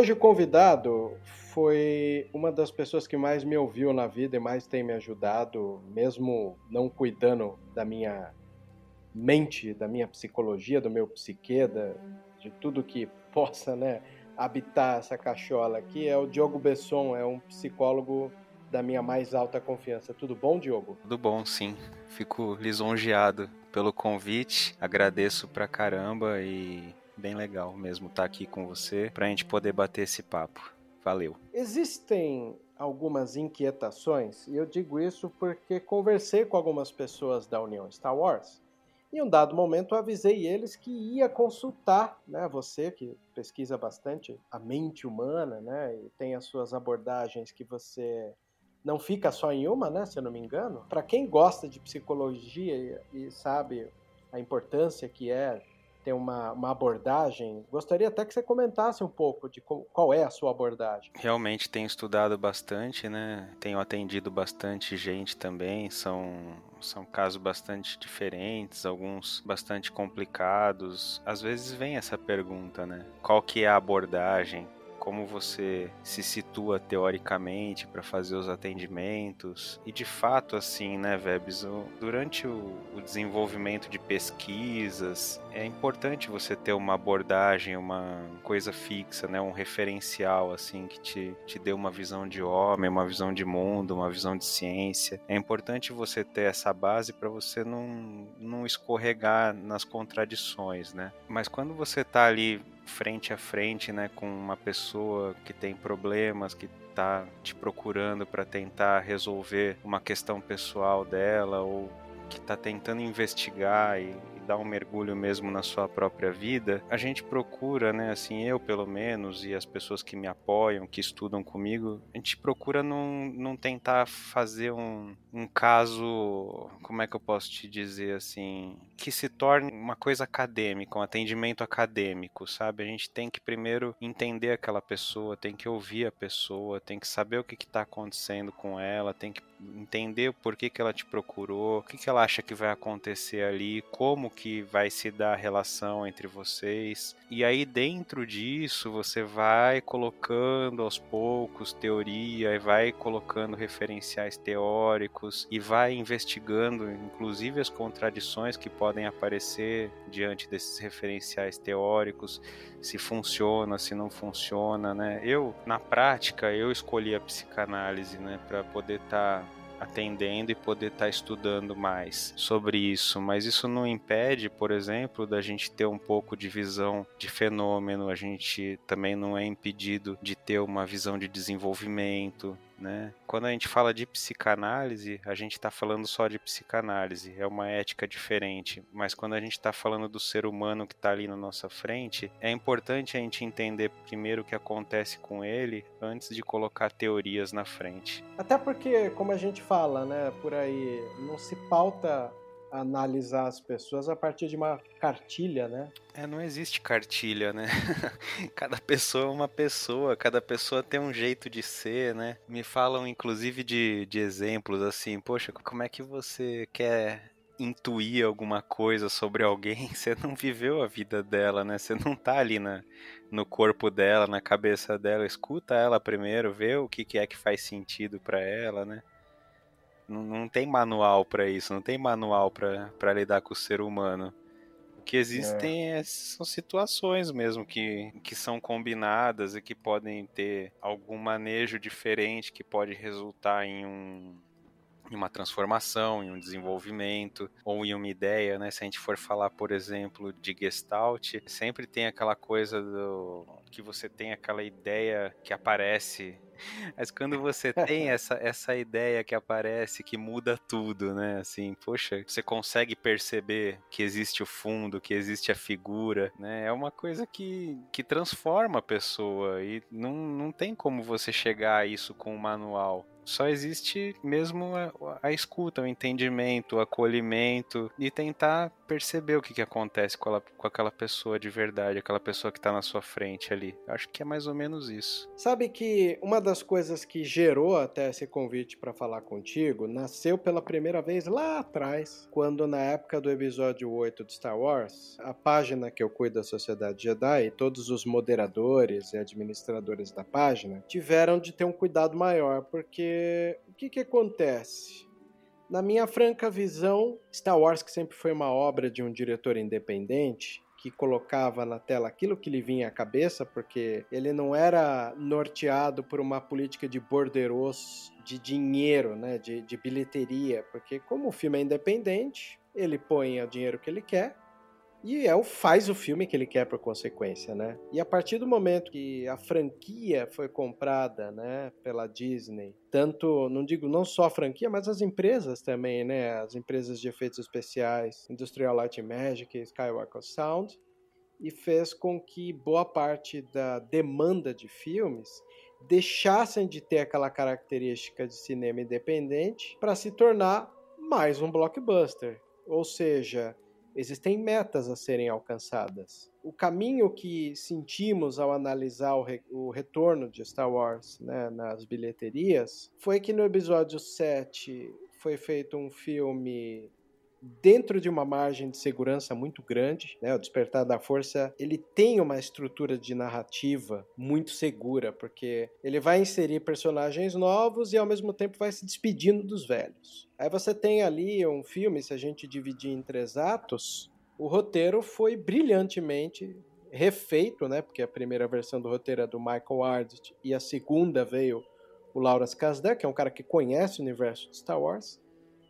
Hoje o convidado foi uma das pessoas que mais me ouviu na vida e mais tem me ajudado, mesmo não cuidando da minha mente, da minha psicologia, do meu psique, da, de tudo que possa né, habitar essa cachola aqui, é o Diogo Besson, é um psicólogo da minha mais alta confiança. Tudo bom, Diogo? Tudo bom, sim. Fico lisonjeado pelo convite, agradeço pra caramba e bem legal mesmo estar aqui com você para a gente poder bater esse papo. Valeu. Existem algumas inquietações, e eu digo isso porque conversei com algumas pessoas da União Star Wars. Em um dado momento, avisei eles que ia consultar, né, você que pesquisa bastante a mente humana, né, e tem as suas abordagens que você não fica só em uma, né, se eu não me engano. Para quem gosta de psicologia e, e sabe a importância que é ter uma, uma abordagem. Gostaria até que você comentasse um pouco de qual é a sua abordagem. Realmente tenho estudado bastante, né? Tenho atendido bastante gente também. São são casos bastante diferentes, alguns bastante complicados. Às vezes vem essa pergunta, né? Qual que é a abordagem? como você se situa teoricamente para fazer os atendimentos. E de fato, assim, né, Vebs, durante o desenvolvimento de pesquisas, é importante você ter uma abordagem, uma coisa fixa, né, um referencial, assim, que te, te dê uma visão de homem, uma visão de mundo, uma visão de ciência. É importante você ter essa base para você não, não escorregar nas contradições, né? Mas quando você está ali frente a frente, né, com uma pessoa que tem problemas, que está te procurando para tentar resolver uma questão pessoal dela ou que está tentando investigar e, dar um mergulho mesmo na sua própria vida, a gente procura, né, assim, eu pelo menos e as pessoas que me apoiam, que estudam comigo, a gente procura não, não tentar fazer um, um caso, como é que eu posso te dizer assim, que se torne uma coisa acadêmica, um atendimento acadêmico, sabe? A gente tem que primeiro entender aquela pessoa, tem que ouvir a pessoa, tem que saber o que está acontecendo com ela, tem que entender por que, que ela te procurou, o que, que ela acha que vai acontecer ali, como que vai se dar a relação entre vocês. E aí dentro disso você vai colocando aos poucos teoria e vai colocando referenciais teóricos e vai investigando inclusive as contradições que podem aparecer diante desses referenciais teóricos, se funciona, se não funciona, né? Eu na prática eu escolhi a psicanálise, né, para poder estar tá atendendo e poder estar tá estudando mais sobre isso. Mas isso não impede, por exemplo, da gente ter um pouco de visão de fenômeno, a gente também não é impedido de ter uma visão de desenvolvimento, né? Quando a gente fala de psicanálise, a gente está falando só de psicanálise, é uma ética diferente. Mas quando a gente está falando do ser humano que está ali na nossa frente, é importante a gente entender primeiro o que acontece com ele antes de colocar teorias na frente. Até porque, como a gente fala, né, por aí, não se pauta analisar as pessoas a partir de uma cartilha, né? É, não existe cartilha, né? cada pessoa é uma pessoa, cada pessoa tem um jeito de ser, né? Me falam, inclusive, de, de exemplos assim, poxa, como é que você quer intuir alguma coisa sobre alguém? Você não viveu a vida dela, né? Você não tá ali na, no corpo dela, na cabeça dela. Escuta ela primeiro, vê o que, que é que faz sentido para ela, né? Não, não tem manual para isso, não tem manual para lidar com o ser humano. O que existem é. É, são situações mesmo que, que são combinadas e que podem ter algum manejo diferente que pode resultar em um em uma transformação, em um desenvolvimento ou em uma ideia, né? Se a gente for falar, por exemplo, de Gestalt, sempre tem aquela coisa do que você tem aquela ideia que aparece mas quando você tem essa, essa ideia que aparece, que muda tudo, né? Assim, poxa, você consegue perceber que existe o fundo, que existe a figura, né? É uma coisa que, que transforma a pessoa e não, não tem como você chegar a isso com um manual. Só existe mesmo a, a, escuta, o entendimento, o acolhimento e tentar perceber o que, que acontece com, ela, com aquela pessoa de verdade, aquela pessoa que está na sua frente ali. Acho que é mais ou menos isso. Sabe que uma das coisas que gerou até esse convite para falar contigo nasceu pela primeira vez lá atrás, quando na época do episódio 8 de Star Wars, a página que eu cuido da Sociedade Jedi, todos os moderadores e administradores da página tiveram de ter um cuidado maior, porque o que, que acontece? Na minha franca visão, Star Wars, que sempre foi uma obra de um diretor independente, que colocava na tela aquilo que lhe vinha à cabeça, porque ele não era norteado por uma política de borderos de dinheiro, né, de, de bilheteria, porque como o filme é independente, ele põe o dinheiro que ele quer e é o faz o filme que ele quer por consequência, né? E a partir do momento que a franquia foi comprada, né, pela Disney, tanto, não digo não só a franquia, mas as empresas também, né, as empresas de efeitos especiais, Industrial Light Magic, Skywalker Sound, e fez com que boa parte da demanda de filmes deixassem de ter aquela característica de cinema independente para se tornar mais um blockbuster. Ou seja, Existem metas a serem alcançadas. O caminho que sentimos ao analisar o, re o retorno de Star Wars né, nas bilheterias foi que no episódio 7 foi feito um filme dentro de uma margem de segurança muito grande, né? O Despertar da Força, ele tem uma estrutura de narrativa muito segura, porque ele vai inserir personagens novos e ao mesmo tempo vai se despedindo dos velhos. Aí você tem ali um filme, se a gente dividir em três atos, o roteiro foi brilhantemente refeito, né? Porque a primeira versão do roteiro é do Michael Arndt e a segunda veio o Lawrence Kasdan, que é um cara que conhece o universo de Star Wars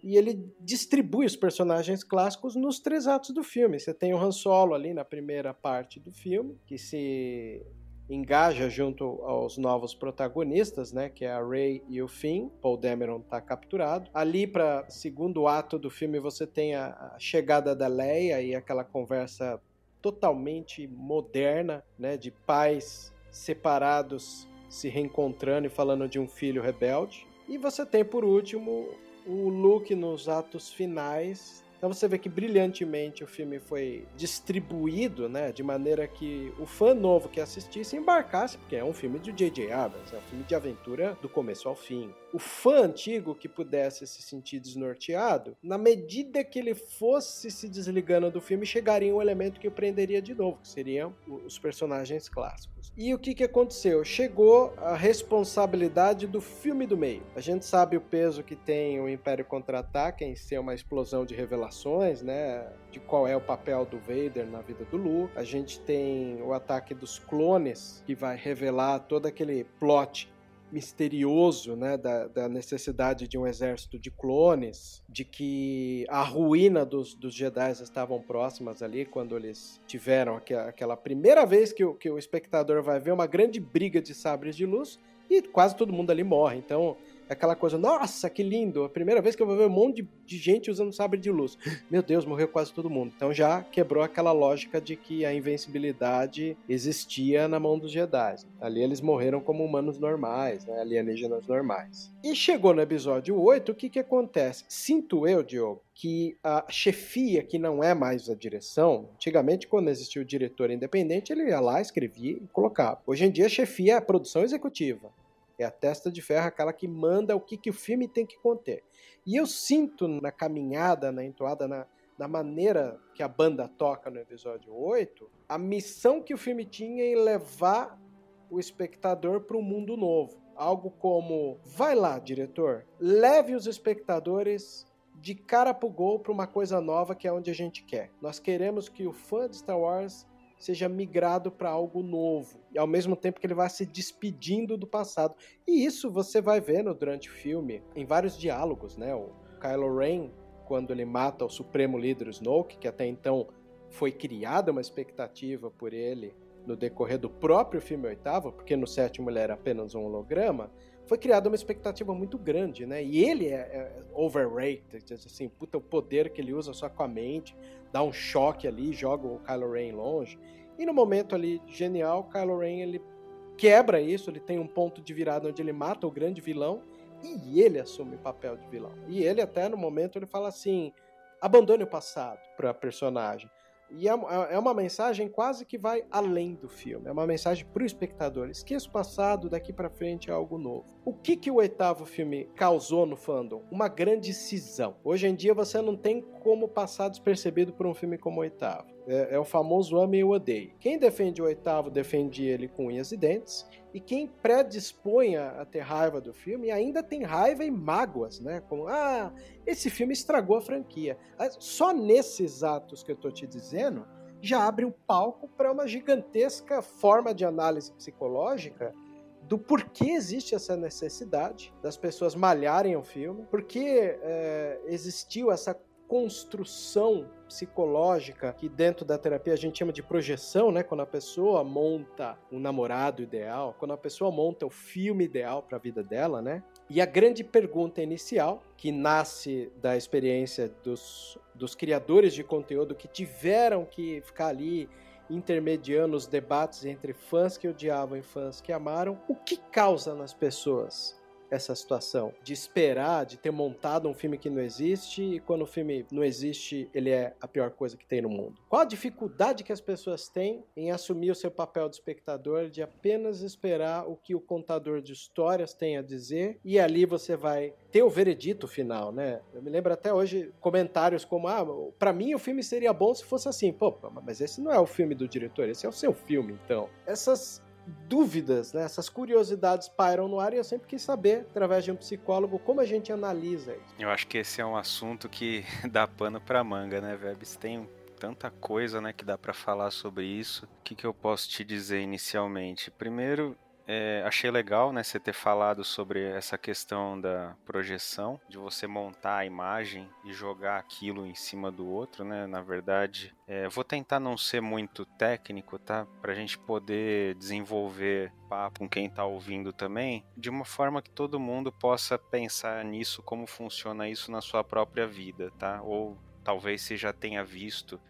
e ele distribui os personagens clássicos nos três atos do filme. Você tem o Han Solo ali na primeira parte do filme, que se engaja junto aos novos protagonistas, né, que é a Rey e o Finn. Paul Dameron está capturado. Ali para segundo ato do filme você tem a, chegada da Leia e aquela conversa totalmente moderna, né, de pais separados se reencontrando e falando de um filho rebelde. E você tem por último o Luke nos atos finais. Então você vê que brilhantemente o filme foi distribuído, né, de maneira que o fã novo que assistisse embarcasse, porque é um filme de J.J. Abrams, é um filme de aventura do começo ao fim o fã antigo que pudesse se sentir desnorteado, na medida que ele fosse se desligando do filme, chegaria um elemento que o prenderia de novo, que seriam os personagens clássicos. E o que, que aconteceu? Chegou a responsabilidade do filme do meio. A gente sabe o peso que tem o Império Contra-Ataca em ser uma explosão de revelações, né? De qual é o papel do Vader na vida do Luke. A gente tem o ataque dos clones, que vai revelar todo aquele plot misterioso, né, da, da, necessidade de um exército de clones, de que a ruína dos, dos Jedi estavam próximas ali quando eles tiveram aquela, aquela primeira vez que o, que o espectador vai ver uma grande briga de sabres de luz e quase todo mundo ali morre. Então aquela coisa, nossa, que lindo, a primeira vez que eu vou ver um monte de, de, gente usando sabre de luz. Meu Deus, morreu quase todo mundo. Então já quebrou aquela lógica de que a invencibilidade existia na mão dos Jedi. Ali eles morreram como humanos normais, né, alienígenas normais. E chegou no episódio 8, o que que acontece? Sinto eu, Diogo, que a chefia, que não é mais a direção, antigamente, quando existia o diretor independente, ele ia lá, escrevia e colocava. Hoje em dia, a chefia é a produção executiva. É a testa de ferro, aquela que manda o que, que o filme tem que conter. E eu sinto na caminhada, na entoada, na, na maneira que a banda toca no episódio 8, a missão que o filme tinha em levar o espectador para um mundo novo. Algo como: vai lá, diretor, leve os espectadores de cara pro gol para uma coisa nova que é onde a gente quer. Nós queremos que o fã de Star Wars seja migrado para algo novo, e ao mesmo tempo que ele vai se despedindo do passado. E isso você vai vendo durante o filme, em vários diálogos, né? O Kylo Ren, quando ele mata o supremo líder Snoke, que até então foi criada uma expectativa por ele no decorrer do próprio filme oitavo, porque no sétimo ele era apenas um holograma, foi criada uma expectativa muito grande, né? E ele é, é overrated, assim, puta, o poder que ele usa só com a mente, dá um choque ali, joga o Kylo Ren longe. E no momento ali genial, Kylo Ren ele quebra isso, ele tem um ponto de virada onde ele mata o grande vilão e ele assume o papel de vilão. E ele até no momento ele fala assim: abandone o passado para personagem. E é, é, uma mensagem quase que vai além do filme. É uma mensagem para o espectador. Esqueça o passado, daqui para frente é algo novo. O que, que o oitavo filme causou no fandom? Uma grande cisão. Hoje em dia você não tem como passar despercebido por um filme como o oitavo. É, é o famoso ame e odeie. Quem defende o oitavo defende ele com unhas e dentes. E quem predispõe a, ter raiva do filme ainda tem raiva e mágoas, né? Como, ah, esse filme estragou a franquia. Só nesses atos que eu tô te dizendo, já abre o palco para uma gigantesca forma de análise psicológica do porquê existe essa necessidade das pessoas malharem o filme, porque é, existiu essa construção psicológica que dentro da terapia a gente chama de projeção, né? Quando a pessoa monta um namorado ideal, quando a pessoa monta o filme ideal para a vida dela, né? E a grande pergunta inicial, que nasce da experiência dos, dos criadores de conteúdo que tiveram que ficar ali intermediando os debates entre fãs que odiavam e fãs que amaram, o que causa nas pessoas essa situação de esperar, de ter montado um filme que não existe e quando o filme não existe, ele é a pior coisa que tem no mundo. Qual a dificuldade que as pessoas têm em assumir o seu papel de espectador, de apenas esperar o que o contador de histórias tem a dizer e ali você vai ter o veredito final, né? Eu me lembro até hoje comentários como: ah, para mim o filme seria bom se fosse assim. Pô, mas esse não é o filme do diretor, esse é o seu filme, então. Essas dúvidas, né? essas curiosidades pairam no ar e eu sempre quis saber, através de um psicólogo, como a gente analisa isso. Eu acho que esse é um assunto que dá pano para manga, né, Vebs? Tem tanta coisa, né, que dá para falar sobre isso. O que, que eu posso te dizer inicialmente? Primeiro, é, achei legal, né, você ter falado sobre essa questão da projeção, de você montar a imagem e jogar aquilo em cima do outro, né? Na verdade, é, vou tentar não ser muito técnico, tá? Pra gente poder desenvolver papo com quem tá ouvindo também, de uma forma que todo mundo possa pensar nisso, como funciona isso na sua própria vida, tá? Ou talvez você já tenha visto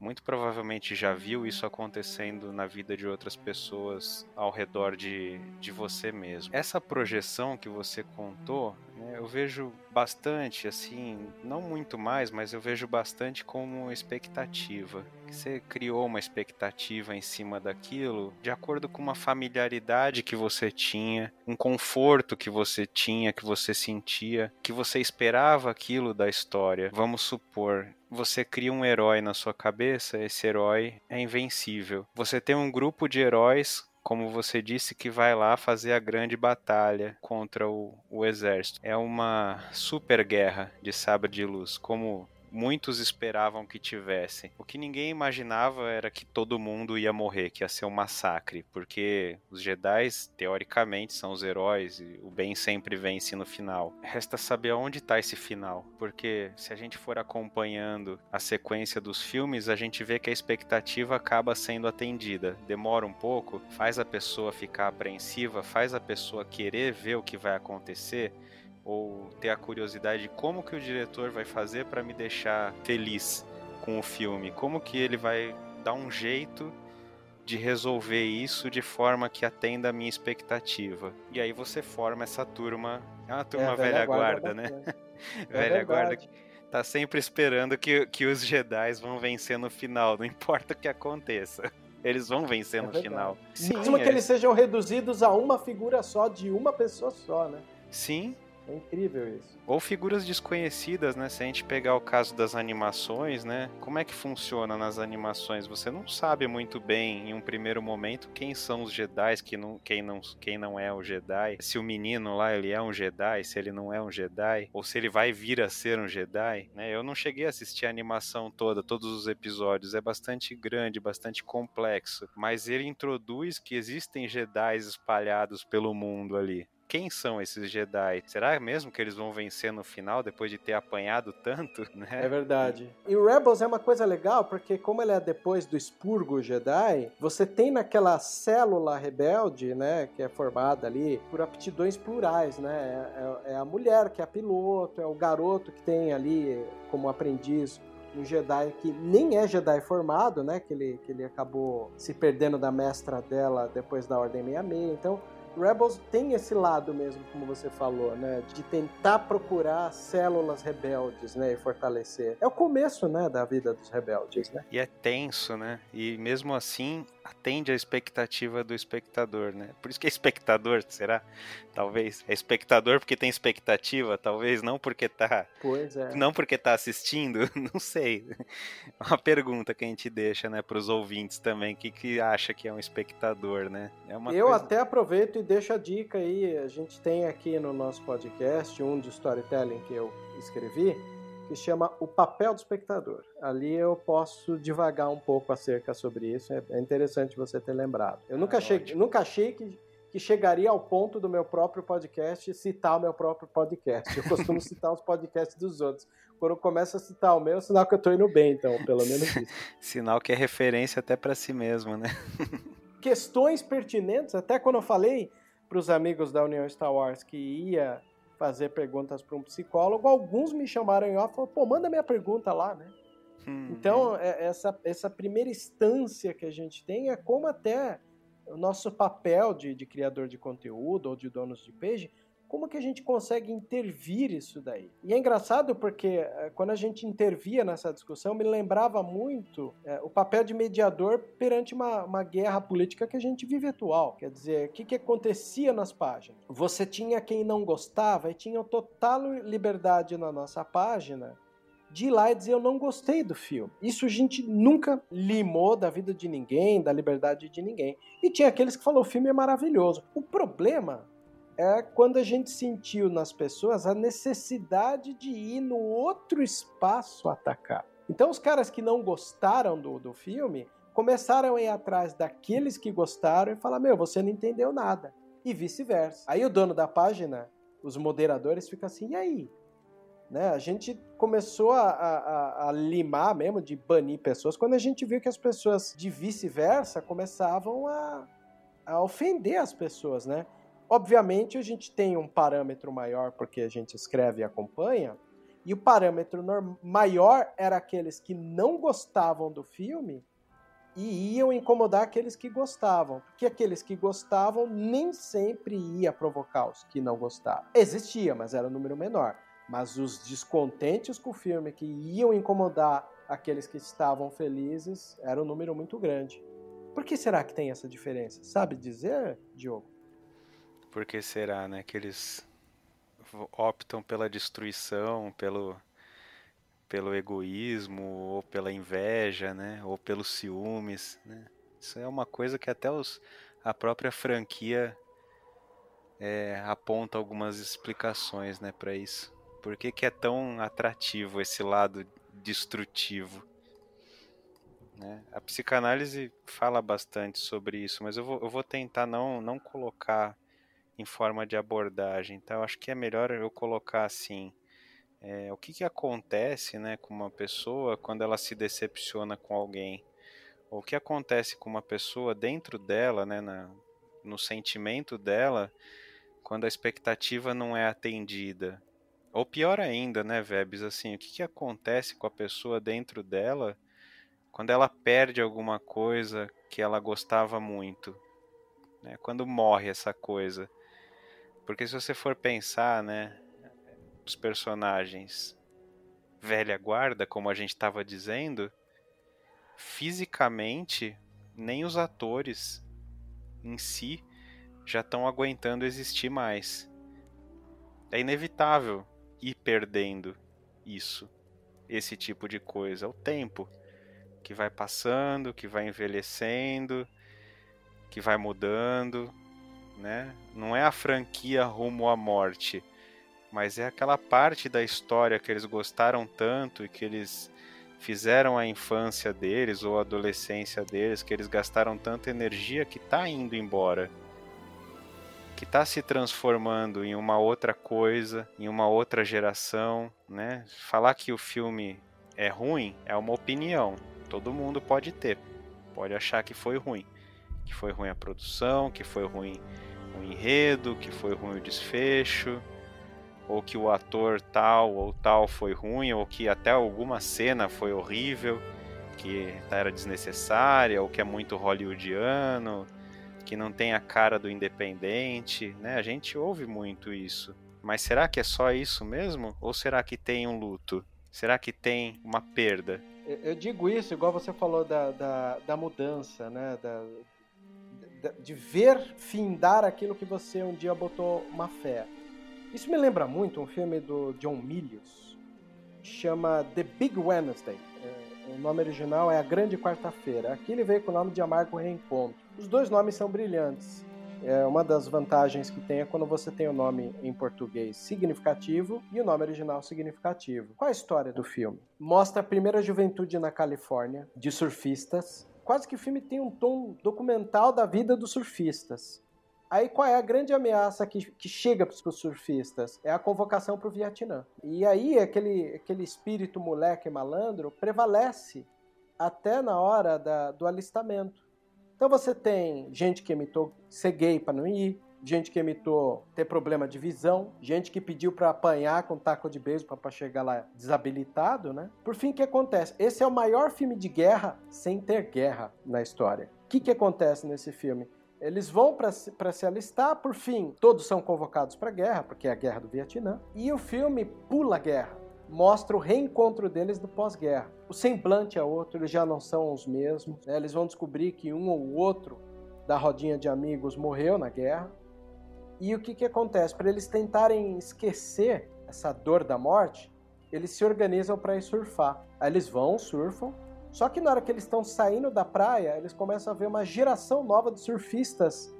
muito provavelmente já viu isso acontecendo na vida de outras pessoas ao redor de, de você mesmo. Essa projeção que você contou, né, eu vejo bastante, assim, não muito mais, mas eu vejo bastante como expectativa. Você criou uma expectativa em cima daquilo de acordo com uma familiaridade que você tinha, um conforto que você tinha, que você sentia, que você esperava aquilo da história. Vamos supor, você cria um herói na sua cabeça, esse herói é invencível. Você tem um grupo de heróis como você disse, que vai lá fazer a grande batalha contra o, o exército. É uma super guerra de sabre de luz, como muitos esperavam que tivesse. O que ninguém imaginava era que todo mundo ia morrer, que ia ser um massacre, porque os Jedi, teoricamente, são os heróis e o bem sempre vence no final. Resta saber onde está esse final, porque se a gente for acompanhando a sequência dos filmes, a gente vê que a expectativa acaba sendo atendida. Demora um pouco, faz a pessoa ficar apreensiva, faz a pessoa querer ver o que vai acontecer ou ter a curiosidade de como que o diretor vai fazer para me deixar feliz com o filme, como que ele vai dar um jeito de resolver isso de forma que atenda a minha expectativa. E aí você forma essa turma, é uma turma é, velha, velha, guarda, guarda né? É velha guarda que tá sempre esperando que, que os Jedi vão vencer no final, não importa o que aconteça. Eles vão vencer é no verdade. final. Sim, Mesmo que é. eles sejam reduzidos a uma figura só, de uma pessoa só, né? Sim, É incrível isso. Ou figuras desconhecidas, né? Se a gente pegar o caso das animações, né? Como é que funciona nas animações? Você não sabe muito bem, em um primeiro momento, quem são os Jedi, quem não, quem não, quem não é o Jedi. Se o menino lá, ele é um Jedi, se ele não é um Jedi. Ou se ele vai vir a ser um Jedi, né? Eu não cheguei a assistir a animação toda, todos os episódios. É bastante grande, bastante complexo. Mas ele introduz que existem Jedi espalhados pelo mundo ali quem são esses Jedi? Será mesmo que eles vão vencer no final depois de ter apanhado tanto? Né? É verdade. E o Rebels é uma coisa legal porque como ele é depois do expurgo Jedi, você tem naquela célula rebelde, né, que é formada ali por aptidões plurais, né? É, é a mulher que é a piloto, é o garoto que tem ali como aprendiz um Jedi que nem é Jedi formado, né? Que ele, que ele acabou se perdendo da mestra dela depois da Ordem 66. Então, Rebels tem esse lado mesmo, como você falou, né? De tentar procurar células rebeldes, né? E fortalecer. É o começo, né? Da vida dos rebeldes, né? E é tenso, né? E mesmo assim, atende à expectativa do espectador, né? Por isso que é espectador, será? Talvez. É espectador porque tem expectativa, talvez não porque tá. Pois é. Não porque tá assistindo, não sei. Uma pergunta que a gente deixa, né, para os ouvintes também, que que acha que é um espectador, né? É uma Eu coisa... até aproveito e deixo a dica aí, a gente tem aqui no nosso podcast um de storytelling que eu escrevi, que chama O Papel do Espectador. Ali eu posso divagar um pouco acerca sobre isso, é, é interessante você ter lembrado. Eu nunca, ah, cheguei, nunca achei que, que chegaria ao ponto do meu próprio podcast citar o meu próprio podcast. Eu costumo citar os podcasts dos outros. Quando eu começo a citar o meu, é sinal que eu estou indo bem, então, pelo menos isso. sinal que é referência até para si mesmo, né? Questões pertinentes, até quando eu falei para os amigos da União Star Wars que ia fazer perguntas para um psicólogo, alguns me chamaram em off e falaram, pô, manda minha pergunta lá, né? Hum, então, é, essa, essa primeira instância que a gente tem é como até o nosso papel de, de criador de conteúdo ou de donos de page como que a gente consegue intervir isso daí? E é engraçado porque eh, quando a gente intervia nessa discussão, me lembrava muito é, o papel de mediador perante uma, uma, guerra política que a gente vive atual. Quer dizer, o que, que acontecia nas páginas? Você tinha quem não gostava e tinha total liberdade na nossa página de ir lá e dizer eu não gostei do filme. Isso a gente nunca limou da vida de ninguém, da liberdade de ninguém. E tinha aqueles que falaram o filme é maravilhoso. O problema é quando a gente sentiu nas pessoas a necessidade de ir no outro espaço atacar. Então, os caras que não gostaram do, do filme começaram a ir atrás daqueles que gostaram e falar: Meu, você não entendeu nada. E vice-versa. Aí o dono da página, os moderadores, ficam assim: E aí? Né? A gente começou a, a, a, limar mesmo, de banir pessoas, quando a gente viu que as pessoas de vice-versa começavam a, a ofender as pessoas, né? Obviamente, a gente tem um parâmetro maior porque a gente escreve e acompanha, e o parâmetro maior era aqueles que não gostavam do filme e iam incomodar aqueles que gostavam, porque aqueles que gostavam nem sempre ia provocar os que não gostavam. Existia, mas era um número menor. Mas os descontentes com o filme que iam incomodar aqueles que estavam felizes era um número muito grande. Por que será que tem essa diferença? Sabe dizer, Diogo? Por que será, né? Que eles optam pela destruição, pelo, pelo egoísmo, ou pela inveja, né? Ou pelos ciúmes, né? Isso é uma coisa que até os, a própria franquia é, aponta algumas explicações, né, para isso. Por que, que é tão atrativo esse lado destrutivo? Né? A psicanálise fala bastante sobre isso, mas eu vou, eu vou tentar não, não colocar em forma de abordagem. Então, acho que é melhor eu colocar assim: é, o que, que acontece né, com uma pessoa quando ela se decepciona com alguém? O que acontece com uma pessoa dentro dela, né, na, no sentimento dela, quando a expectativa não é atendida? Ou pior ainda, né, Vebs, assim, o que, que acontece com a pessoa dentro dela quando ela perde alguma coisa que ela gostava muito? Né? Quando morre essa coisa. Porque se você for pensar, né, os personagens velha guarda, como a gente estava dizendo, fisicamente nem os atores em si já estão aguentando existir mais. É inevitável ir perdendo isso, esse tipo de coisa. É o tempo que vai passando, que vai envelhecendo, que vai mudando, né? Não é a franquia rumo à morte, mas é aquela parte da história que eles gostaram tanto e que eles fizeram a infância deles ou a adolescência deles, que eles gastaram tanta energia que está indo embora. Que está se transformando em uma outra coisa, em uma outra geração, né? Falar que o filme é ruim é uma opinião. Todo mundo pode ter. Pode achar que foi ruim. Que foi ruim a produção, que foi ruim o enredo, que foi ruim o desfecho, ou que o ator tal ou tal foi ruim, ou que até alguma cena foi horrível, que era desnecessária, ou que é muito hollywoodiano, que não tem a cara do independente, né? A gente ouve muito isso. Mas será que é só isso mesmo? Ou será que tem um luto? Será que tem uma perda? Eu digo isso, igual você falou da, da, da mudança, né? Da, de ver findar aquilo que você um dia botou uma fé. Isso me lembra muito um filme do John Milius, chama The Big Wednesday. É, o nome original é A Grande Quarta-feira. Aqui ele veio com o nome de Amargo Reencontro. Os dois nomes são brilhantes. É, uma das vantagens que tem é quando você tem o nome em português significativo e o nome original significativo. Qual é a história do filme? Mostra a primeira juventude na Califórnia, de surfistas, quase que o filme tem um tom documental da vida dos surfistas. Aí qual é a grande ameaça que, que chega para os surfistas? É a convocação para o Vietnã. E aí aquele, aquele espírito moleque malandro prevalece até na hora da, do alistamento. Então você tem gente que imitou ser gay para não ir, gente que imitou ter problema de visão, gente que pediu para apanhar com taco de beisebol para chegar lá desabilitado, né? Por fim, o que acontece? Esse é o maior filme de guerra sem ter guerra na história. O que, que acontece nesse filme? Eles vão para se alistar, por fim, todos são convocados para a guerra, porque é a guerra do Vietnã, e o filme pula a guerra, mostra o reencontro deles do pós-guerra. O semblante é outro, eles já não são os mesmos, né? eles vão descobrir que um ou outro da rodinha de amigos morreu na guerra, e o que, que acontece? Para eles tentarem esquecer essa dor da morte, eles se organizam para ir surfar. Aí eles vão, surfam. Só que na hora que eles estão saindo da praia, eles começam a ver uma geração nova de surfistas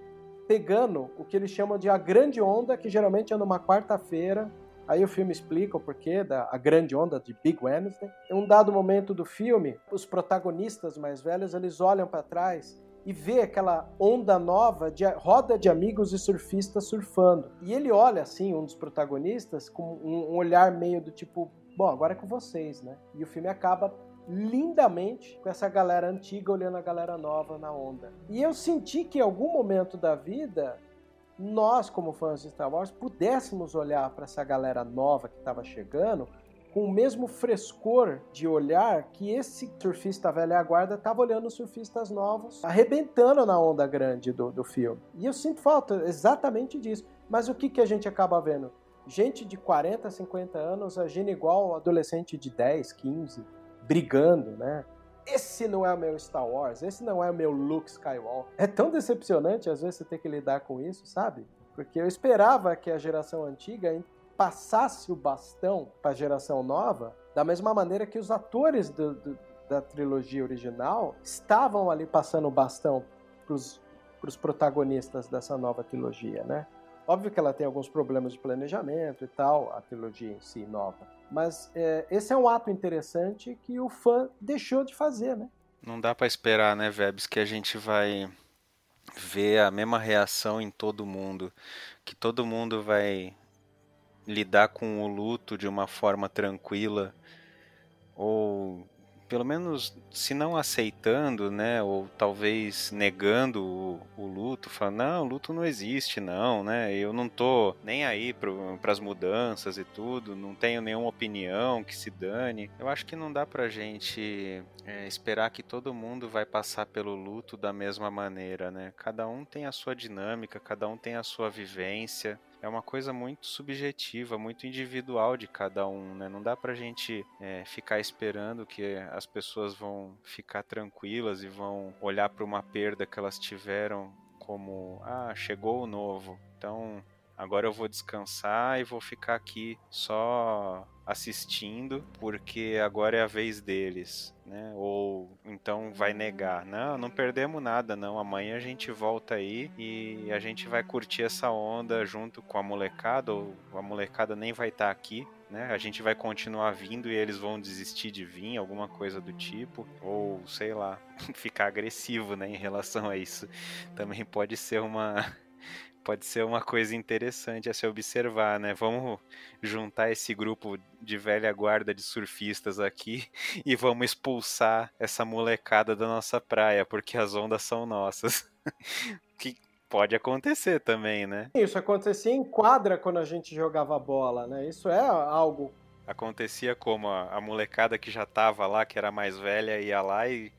pegando o que eles chamam de a grande onda, que geralmente é numa quarta-feira. Aí o filme explica o porquê da a grande onda de Big Wednesday. Em um dado momento do filme, os protagonistas mais velhos, eles olham para trás e vê aquela onda nova de roda de amigos e surfistas surfando. E ele olha assim, um dos protagonistas, com um olhar meio do tipo, bom, agora é com vocês, né? E o filme acaba lindamente com essa galera antiga olhando a galera nova na onda. E eu senti que em algum momento da vida nós, como fãs de Star Wars, pudéssemos olhar para essa galera nova que estava chegando com o mesmo frescor de olhar que esse surfista velha guarda estava olhando os surfistas novos, arrebentando na onda grande do, do filme. E eu sinto falta exatamente disso. Mas o que, que a gente acaba vendo? Gente de 40, 50 anos agindo igual adolescente de 10, 15, brigando, né? Esse não é o meu Star Wars, esse não é o meu Luke Skywalker. É tão decepcionante às vezes você ter que lidar com isso, sabe? Porque eu esperava que a geração antiga passasse o bastão para a geração nova, da mesma maneira que os atores do, do, da trilogia original estavam ali passando o bastão para os protagonistas dessa nova trilogia, né? Óbvio que ela tem alguns problemas de planejamento e tal, a trilogia em si nova. Mas é, esse é um ato interessante que o fã deixou de fazer, né? Não dá para esperar, né, Vebs, que a gente vai ver a mesma reação em todo mundo, que todo mundo vai lidar com o luto de uma forma tranquila ou pelo menos se não aceitando, né, ou talvez negando o, o luto, falando, não, o luto não existe, não, né, eu não tô nem aí para as mudanças e tudo, não tenho nenhuma opinião que se dane. Eu acho que não dá pra gente é, esperar que todo mundo vai passar pelo luto da mesma maneira, né, cada um tem a sua dinâmica, cada um tem a sua vivência, é uma coisa muito subjetiva, muito individual de cada um, né? Não dá pra gente é, ficar esperando que as pessoas vão ficar tranquilas e vão olhar para uma perda que elas tiveram como, ah, chegou o novo. Então, agora eu vou descansar e vou ficar aqui só assistindo porque agora é a vez deles, né? Ou então vai negar. Não, não perdemos nada, não. Amanhã a gente volta aí e a gente vai curtir essa onda junto com a molecada, ou a molecada nem vai estar tá aqui. Né? A gente vai continuar vindo e eles vão desistir de vir, alguma coisa do tipo, ou sei lá, ficar agressivo, né, em relação a isso. Também pode ser uma pode ser uma coisa interessante a se observar, né? Vamos juntar esse grupo de velha guarda de surfistas aqui e vamos expulsar essa molecada da nossa praia, porque as ondas são nossas. que pode acontecer também, né? Isso acontecia em quadra quando a gente jogava bola, né? Isso é algo. Acontecia como a, a molecada que já tava lá, que era mais velha, ia lá e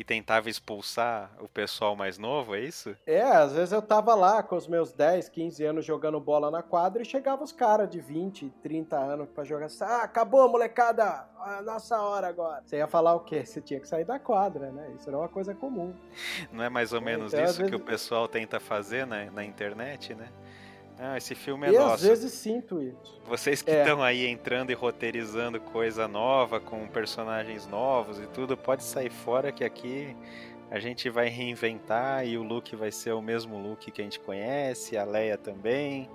e tentava expulsar o pessoal mais novo, é isso? É, às vezes eu tava lá com os meus 10, 15 anos jogando bola na quadra e chegava os caras de 20, 30 anos pra jogar. Ah, acabou, molecada! A nossa hora agora. Você ia falar o quê? Você tinha que sair da quadra, né? Isso era uma coisa comum. Não é mais ou menos então, isso vezes... que o pessoal tenta fazer na, na internet, né? Ah, esse filme é e nosso. às vezes sinto isso. Vocês que estão é. aí entrando e roteirizando coisa nova, com personagens novos e tudo, pode sair fora que aqui a gente vai reinventar e o look vai ser o mesmo look que a gente conhece, a Leia também.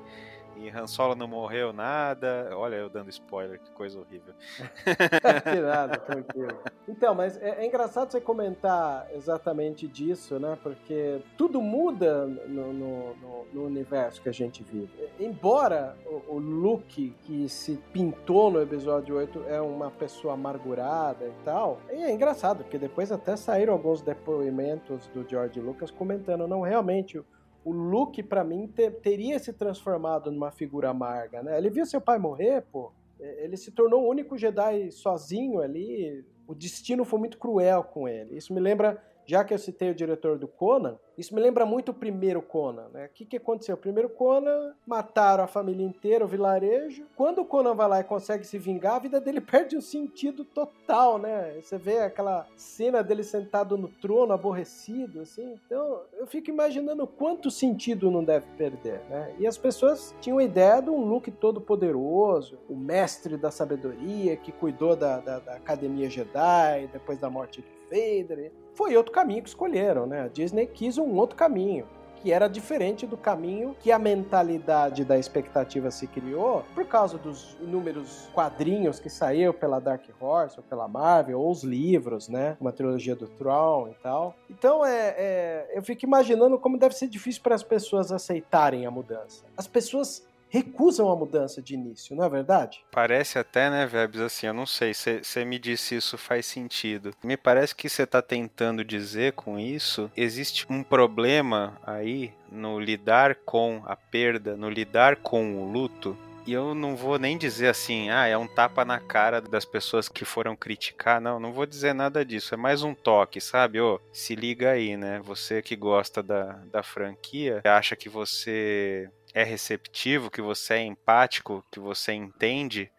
E Han Solo não morreu nada. Olha, eu dando spoiler, que coisa horrível. que nada, tranquilo. Então, mas é, é, engraçado você comentar exatamente disso, né? Porque tudo muda no, no, no, no universo que a gente vive. Embora o, o Luke que se pintou no episódio 8 é uma pessoa amargurada e tal, e é engraçado, porque depois até saíram alguns depoimentos do George Lucas comentando, não, realmente o Luke, para mim, ter, teria se transformado numa figura amarga, né? Ele viu seu pai morrer, pô. Ele se tornou o único Jedi sozinho ali. O destino foi muito cruel com ele. Isso me lembra já que eu citei o diretor do Conan, isso me lembra muito o primeiro Conan, né? O que, que aconteceu? O primeiro Conan, mataram a família inteira, o vilarejo. Quando o Conan vai lá e consegue se vingar, a vida dele perde um sentido total, né? Você vê aquela cena dele sentado no trono, aborrecido, assim. Então, eu fico imaginando quanto sentido não deve perder, né? E as pessoas tinham a ideia de um look todo poderoso, o mestre da sabedoria que cuidou da, da, da Academia Jedi depois da morte do Vader foi outro caminho que escolheram, né? A Disney quis um outro caminho que era diferente do caminho que a mentalidade da expectativa se criou por causa dos inúmeros quadrinhos que saíram pela Dark Horse ou pela Marvel, ou os livros, né? Uma trilogia do Tron e tal. Então, é, é eu fico imaginando como deve ser difícil para as pessoas aceitarem a mudança. As pessoas recusam a mudança de início, não é verdade? Parece até, né, Vebs, assim, eu não sei, você me disse isso faz sentido. Me parece que você está tentando dizer com isso, existe um problema aí no lidar com a perda, no lidar com o luto, e eu não vou nem dizer assim, ah, é um tapa na cara das pessoas que foram criticar. Não, não vou dizer nada disso. É mais um toque, sabe? Ô, se liga aí, né? Você que gosta da, da franquia, acha que você é receptivo, que você é empático, que você entende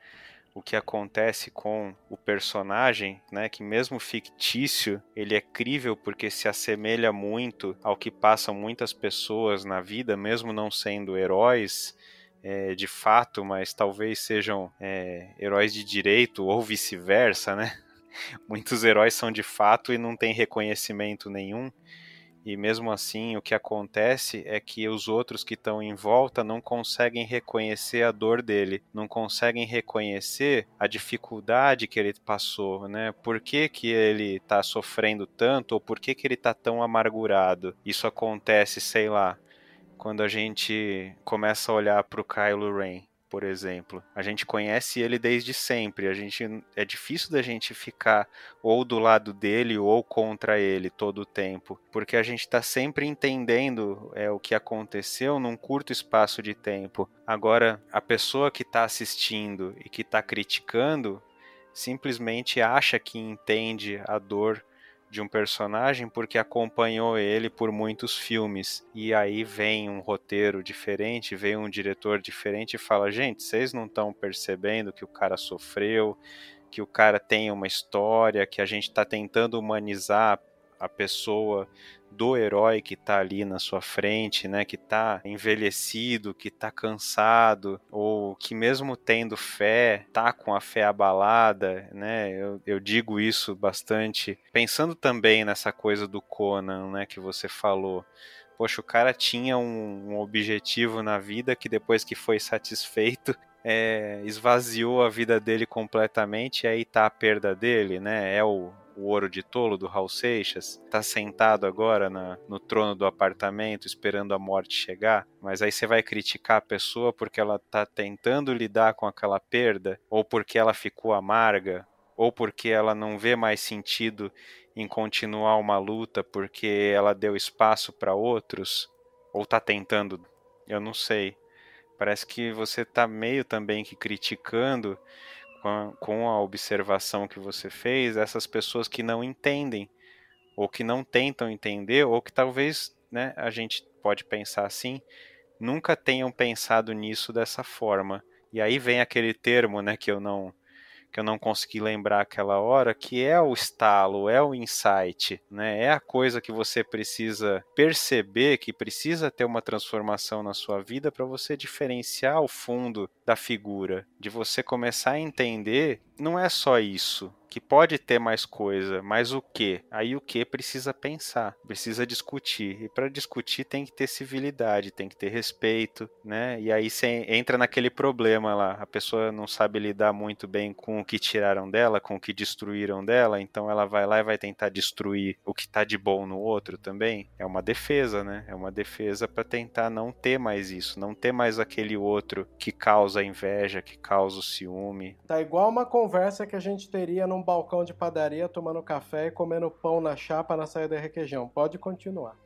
o que acontece com o personagem, né, que mesmo fictício, ele é crível porque se assemelha muito ao que passam muitas pessoas na vida, mesmo não sendo heróis é, de fato, mas talvez sejam é, heróis de direito ou vice-versa, né? Muitos heróis são de fato e não têm reconhecimento nenhum. E mesmo assim, o que acontece é que os outros que estão em volta não conseguem reconhecer a dor dele, não conseguem reconhecer a dificuldade que ele passou, né? Por que, que ele está sofrendo tanto ou por que, que ele está tão amargurado? Isso acontece, sei lá, quando a gente começa a olhar para o Kylo Ren por exemplo. A gente conhece ele desde sempre. A gente é difícil da gente ficar ou do lado dele ou contra ele todo o tempo, porque a gente está sempre entendendo é, o que aconteceu num curto espaço de tempo. Agora, a pessoa que está assistindo e que está criticando simplesmente acha que entende a dor de um personagem porque acompanhou ele por muitos filmes. E aí vem um roteiro diferente, vem um diretor diferente e fala: gente, vocês não estão percebendo que o cara sofreu, que o cara tem uma história, que a gente está tentando humanizar a pessoa do herói que está ali na sua frente, né, que está envelhecido, que está cansado, ou que mesmo tendo fé, tá com a fé abalada, né? Eu, eu digo isso bastante, pensando também nessa coisa do Conan, né, que você falou. Poxa, o cara tinha um, um objetivo na vida que depois que foi satisfeito, é, esvaziou a vida dele completamente e aí tá a perda dele, né? É o, o ouro de tolo do Raul Seixas, tá sentado agora na, no trono do apartamento esperando a morte chegar, mas aí você vai criticar a pessoa porque ela tá tentando lidar com aquela perda, ou porque ela ficou amarga, ou porque ela não vê mais sentido em continuar uma luta porque ela deu espaço para outros, ou tá tentando, eu não sei. Parece que você tá meio também que criticando com a, observação que você fez, essas pessoas que não entendem, ou que não tentam entender, ou que talvez, né, a gente pode pensar assim, nunca tenham pensado nisso dessa forma. E aí vem aquele termo, né, que eu não que eu não consegui lembrar aquela hora, que é o estalo, é o insight, né? É a coisa que você precisa perceber, que precisa ter uma transformação na sua vida para você diferenciar o fundo da figura, de você começar a entender, não é só isso, que pode ter mais coisa, mas o que? Aí o que precisa pensar, precisa discutir. E para discutir tem que ter civilidade, tem que ter respeito, né? E aí você entra naquele problema lá, a pessoa não sabe lidar muito bem com o que tiraram dela, com o que destruíram dela, então ela vai lá e vai tentar destruir o que está de bom no outro também. É uma defesa, né? É uma defesa para tentar não ter mais isso, não ter mais aquele outro que causa inveja, que causa o ciúme. Tá igual uma conversa que a gente teria num balcão de padaria tomando café e comendo pão na chapa na saída da requeijão. Pode continuar.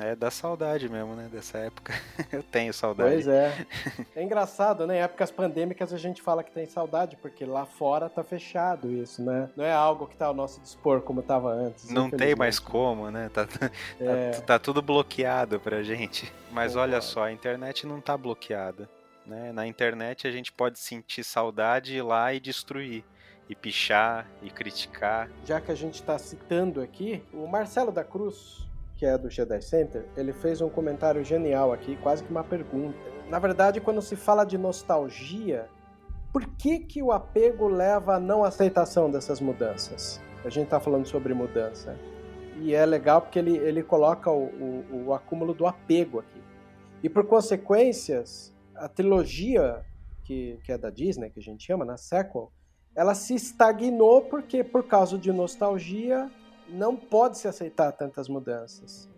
É, dá saudade mesmo, né? Dessa época. Eu tenho saudade. Pois é. É engraçado, né? Em épocas pandêmicas a gente fala que tem saudade, porque lá fora tá fechado isso, né? Não é algo que tá ao nosso dispor como tava antes. Não tem mais como, né? Tá, tá, é. tá, tá tudo bloqueado pra gente. Mas olha só, a internet não tá bloqueada. Né? Na internet a gente pode sentir saudade ir lá e destruir e pichar e criticar. Já que a gente está citando aqui, o Marcelo da Cruz, que é do Jedi Center, ele fez um comentário genial aqui, quase que uma pergunta. Na verdade, quando se fala de nostalgia, por que, que o apego leva à não aceitação dessas mudanças? A gente está falando sobre mudança. E é legal porque ele, ele coloca o, o, o acúmulo do apego aqui. E por consequências, a trilogia que, que é da Disney, que a gente chama, na né, sequel, ela se estagnou porque, por causa de nostalgia, não pode se aceitar tantas mudanças.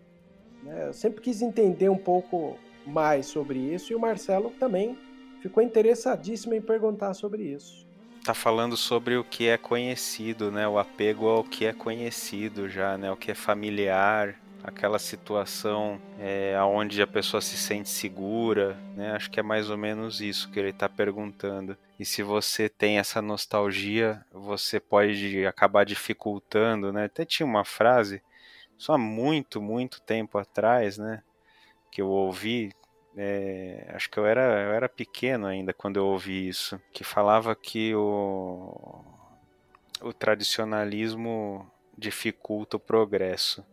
Né? Eu sempre quis entender um pouco mais sobre isso e o Marcelo também ficou interessadíssimo em perguntar sobre isso. Tá falando sobre o que é conhecido, né? O apego ao que é conhecido já, né? O que é familiar, aquela situação é, onde a pessoa se sente segura, né? Acho que é mais ou menos isso que ele está perguntando. E se você tem essa nostalgia, você pode acabar dificultando, né? Até tinha uma frase, só há muito, muito tempo atrás, né? Que eu ouvi, é, acho que eu era, eu era pequeno ainda quando eu ouvi isso, que falava que o, o tradicionalismo dificulta o progresso.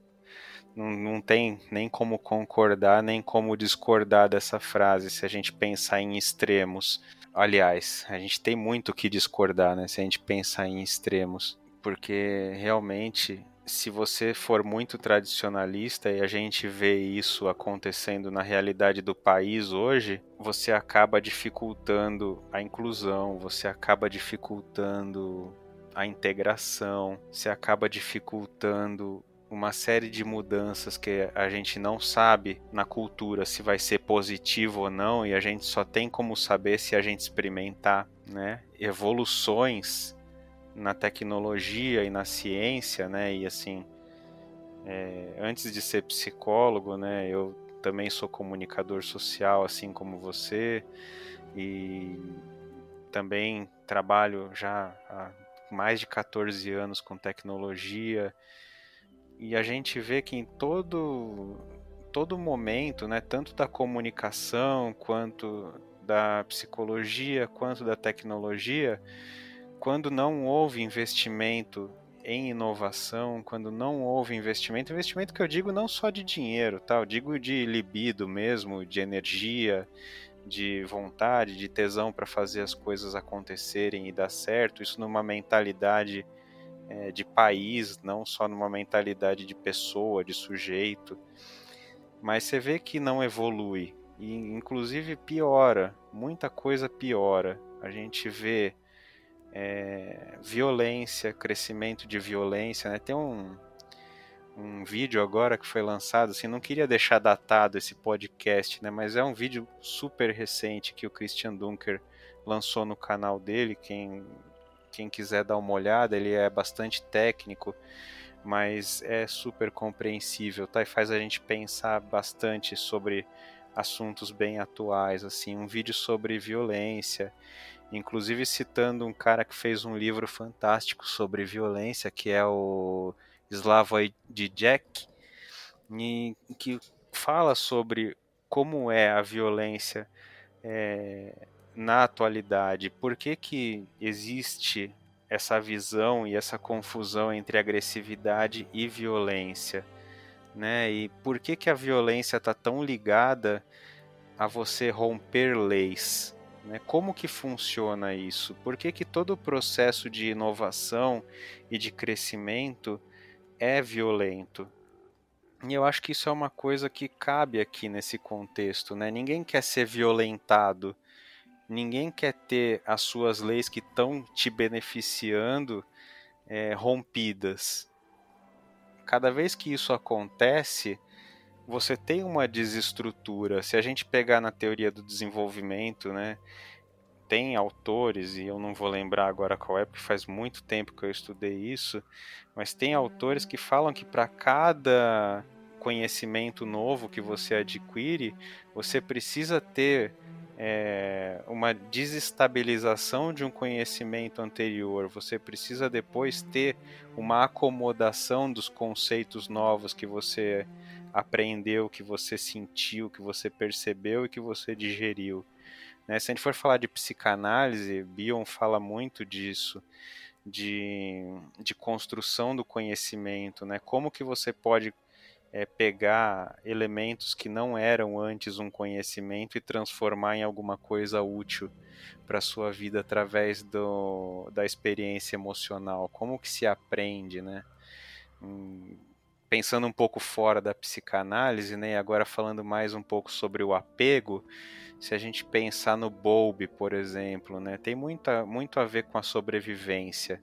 Não, não tem nem como concordar, nem como discordar dessa frase se a gente pensar em extremos. Aliás, a gente tem muito que discordar, né? Se a gente pensar em extremos. Porque realmente, se você for muito tradicionalista e a gente vê isso acontecendo na realidade do país hoje, você acaba dificultando a inclusão, você acaba dificultando a integração, você acaba dificultando uma série de mudanças que a gente não sabe na cultura se vai ser positivo ou não, e a gente só tem como saber se a gente experimentar, né? Evoluções na tecnologia e na ciência, né? E assim, é, antes de ser psicólogo, né? Eu também sou comunicador social, assim como você, e também trabalho já há mais de 14 anos com tecnologia e a gente vê que em todo todo momento, né, tanto da comunicação quanto da psicologia, quanto da tecnologia, quando não houve investimento em inovação, quando não houve investimento, investimento que eu digo não só de dinheiro, tá? Eu digo de libido mesmo, de energia, de vontade, de tesão para fazer as coisas acontecerem e dar certo, isso numa mentalidade é, de país, não só numa mentalidade de pessoa, de sujeito. Mas você vê que não evolui e, inclusive, piora, muita coisa piora. A gente vê é, violência, crescimento de violência, né? Tem um, um vídeo agora que foi lançado, assim, não queria deixar datado esse podcast, né, mas é um vídeo super recente que o Christian Dunker lançou no canal dele, quem, quem quiser dar uma olhada, ele é bastante técnico, mas é super compreensível, tá, e faz a gente pensar bastante sobre assuntos bem atuais, assim, um vídeo sobre violência, inclusive citando um cara que fez um livro fantástico sobre violência, que é o Slavoj Žižek, que fala sobre como é a violência é, na atualidade, por que, que existe essa visão e essa confusão entre agressividade e violência, né? E por que, que a violência está tão ligada a você romper leis? Né? Como que funciona isso? Por que, que todo o processo de inovação e de crescimento é violento. E eu acho que isso é uma coisa que cabe aqui nesse contexto, né? Ninguém quer ser violentado, ninguém quer ter as suas leis que estão te beneficiando é, rompidas. Cada vez que isso acontece, você tem uma desestrutura. Se a gente pegar na teoria do desenvolvimento, né? tem autores, e eu não vou lembrar agora qual é, porque faz muito tempo que eu estudei isso, mas tem autores que falam que para cada conhecimento novo que você adquire, você precisa ter é, uma desestabilização de um conhecimento anterior, você precisa depois ter uma acomodação dos conceitos novos que você aprendeu, que você sentiu, que você percebeu e que você digeriu. Né? Se a gente for falar de psicanálise, Bion fala muito disso, de, de construção do conhecimento, né? Como que você pode é, pegar elementos que não eram antes um conhecimento e transformar em alguma coisa útil para a sua vida através do, da experiência emocional. Como que se aprende, né? Hum, pensando um pouco fora da psicanálise, né? Agora falando mais um pouco sobre o apego, se a gente pensar no Bowlby, por exemplo, né, tem muita, muito a ver com a sobrevivência.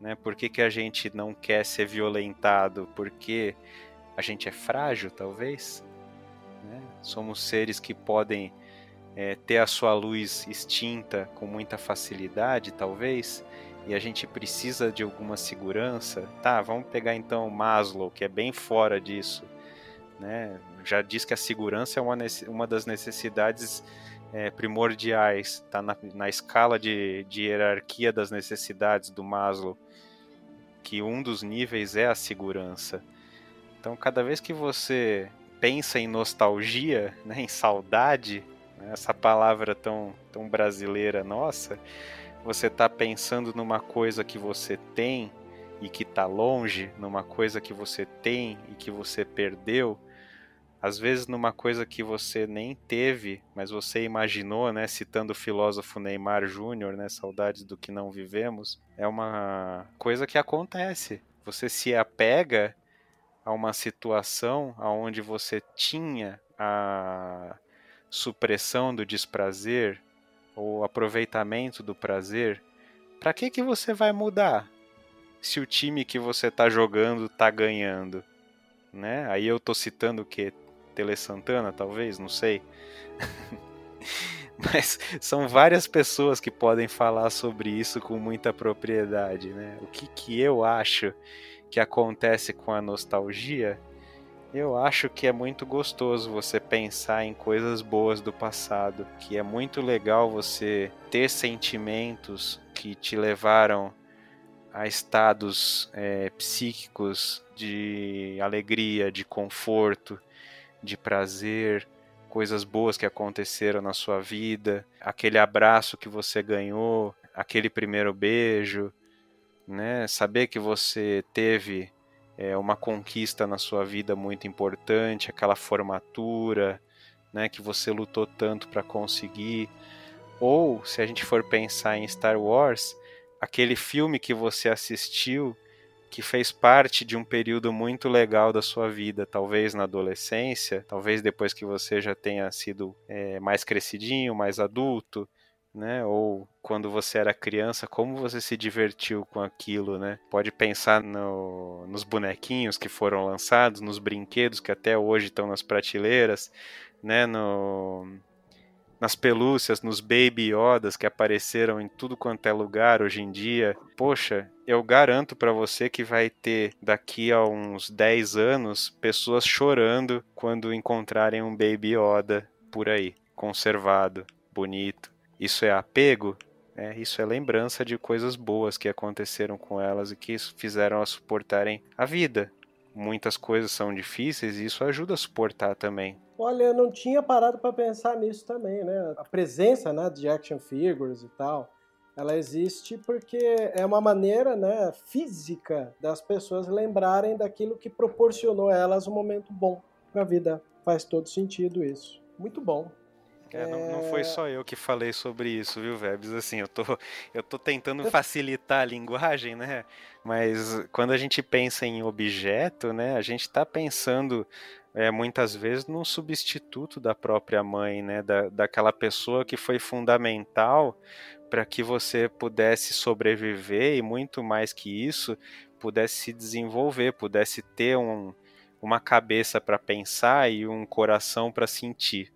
Né? Por que, que a gente não quer ser violentado? Porque a gente é frágil, talvez? Né? Somos seres que podem é, ter a sua luz extinta com muita facilidade, talvez, e a gente precisa de alguma segurança. Tá, vamos pegar então Maslow, que é bem fora disso. Né? Já diz que a segurança é uma, uma das necessidades é, primordiais, está na, na, escala de, de hierarquia das necessidades do Maslow, que um dos níveis é a segurança. Então, cada vez que você pensa em nostalgia, né, em saudade, né, essa palavra tão, tão brasileira nossa, você está pensando numa coisa que você tem e que está longe, numa coisa que você tem e que você perdeu, às vezes numa coisa que você nem teve, mas você imaginou, né, citando o filósofo Neymar Júnior, né, saudades do que não vivemos, é uma coisa que acontece. Você se apega a uma situação onde você tinha a supressão do desprazer ou aproveitamento do prazer, para que que você vai mudar? se o time que você tá jogando tá ganhando, né? Aí eu tô citando o que Tele Santana, talvez, não sei. Mas são várias pessoas que podem falar sobre isso com muita propriedade, né? O que, que eu acho que acontece com a nostalgia? Eu acho que é muito gostoso você pensar em coisas boas do passado, que é muito legal você ter sentimentos que te levaram a estados é, psíquicos de alegria, de conforto, de prazer, coisas boas que aconteceram na sua vida, aquele abraço que você ganhou, aquele primeiro beijo, né? Saber que você teve é, uma conquista na sua vida muito importante, aquela formatura, né? Que você lutou tanto para conseguir. Ou, se a gente for pensar em Star Wars, aquele filme que você assistiu que fez parte de um período muito legal da sua vida, talvez na adolescência, talvez depois que você já tenha sido é, mais crescidinho, mais adulto, né? Ou quando você era criança, como você se divertiu com aquilo, né? Pode pensar no, nos bonequinhos que foram lançados, nos brinquedos que até hoje estão nas prateleiras, né? No, nas pelúcias, nos Baby Yodas que apareceram em tudo quanto é lugar hoje em dia. Poxa, eu garanto para você que vai ter daqui a uns 10 anos pessoas chorando quando encontrarem um Baby Yoda por aí, conservado, bonito. Isso é apego? É, isso é lembrança de coisas boas que aconteceram com elas e que fizeram elas suportarem a vida. Muitas coisas são difíceis e isso ajuda a suportar também. Olha, eu não tinha parado para pensar nisso também, né? A presença né, de action figures e tal, ela existe porque é uma maneira né, física das pessoas lembrarem daquilo que proporcionou a elas um momento bom para a vida. Faz todo sentido isso. Muito bom. É, não, não, foi só eu que falei sobre isso, viu, Vebs? Assim, eu tô, eu tô tentando facilitar a linguagem, né? Mas quando a gente pensa em objeto, né, a gente está pensando é, muitas vezes num substituto da própria mãe, né? Da, daquela pessoa que foi fundamental para que você pudesse sobreviver e muito mais que isso, pudesse se desenvolver, pudesse ter um, uma cabeça para pensar e um coração para sentir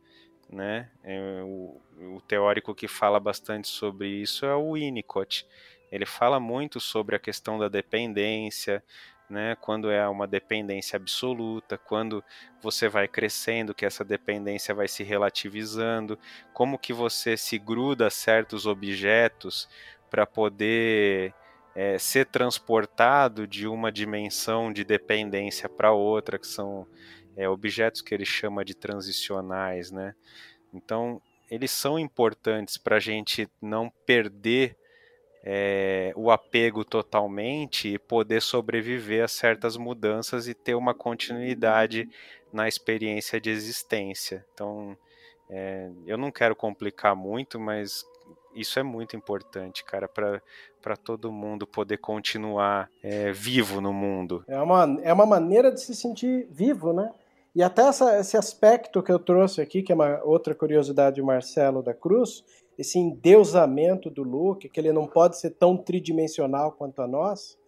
né? É, o, o, teórico que fala bastante sobre isso é o Winnicott. Ele fala muito sobre a questão da dependência, né? Quando é uma dependência absoluta, quando você vai crescendo, que essa dependência vai se relativizando, como que você se gruda a certos objetos para poder é, ser transportado de uma dimensão de dependência para outra, que são é, objetos que ele chama de transicionais, né? Então, eles são importantes para a gente não perder é, o apego totalmente e poder sobreviver a certas mudanças e ter uma continuidade na experiência de existência. Então, é, eu não quero complicar muito, mas isso é muito importante, cara, para todo mundo poder continuar é, vivo no mundo. É uma, é uma maneira de se sentir vivo, né? E até essa, esse aspecto que eu trouxe aqui, que é uma outra curiosidade de Marcelo da Cruz, esse endeusamento do Luke, que ele não pode ser tão tridimensional quanto a nós,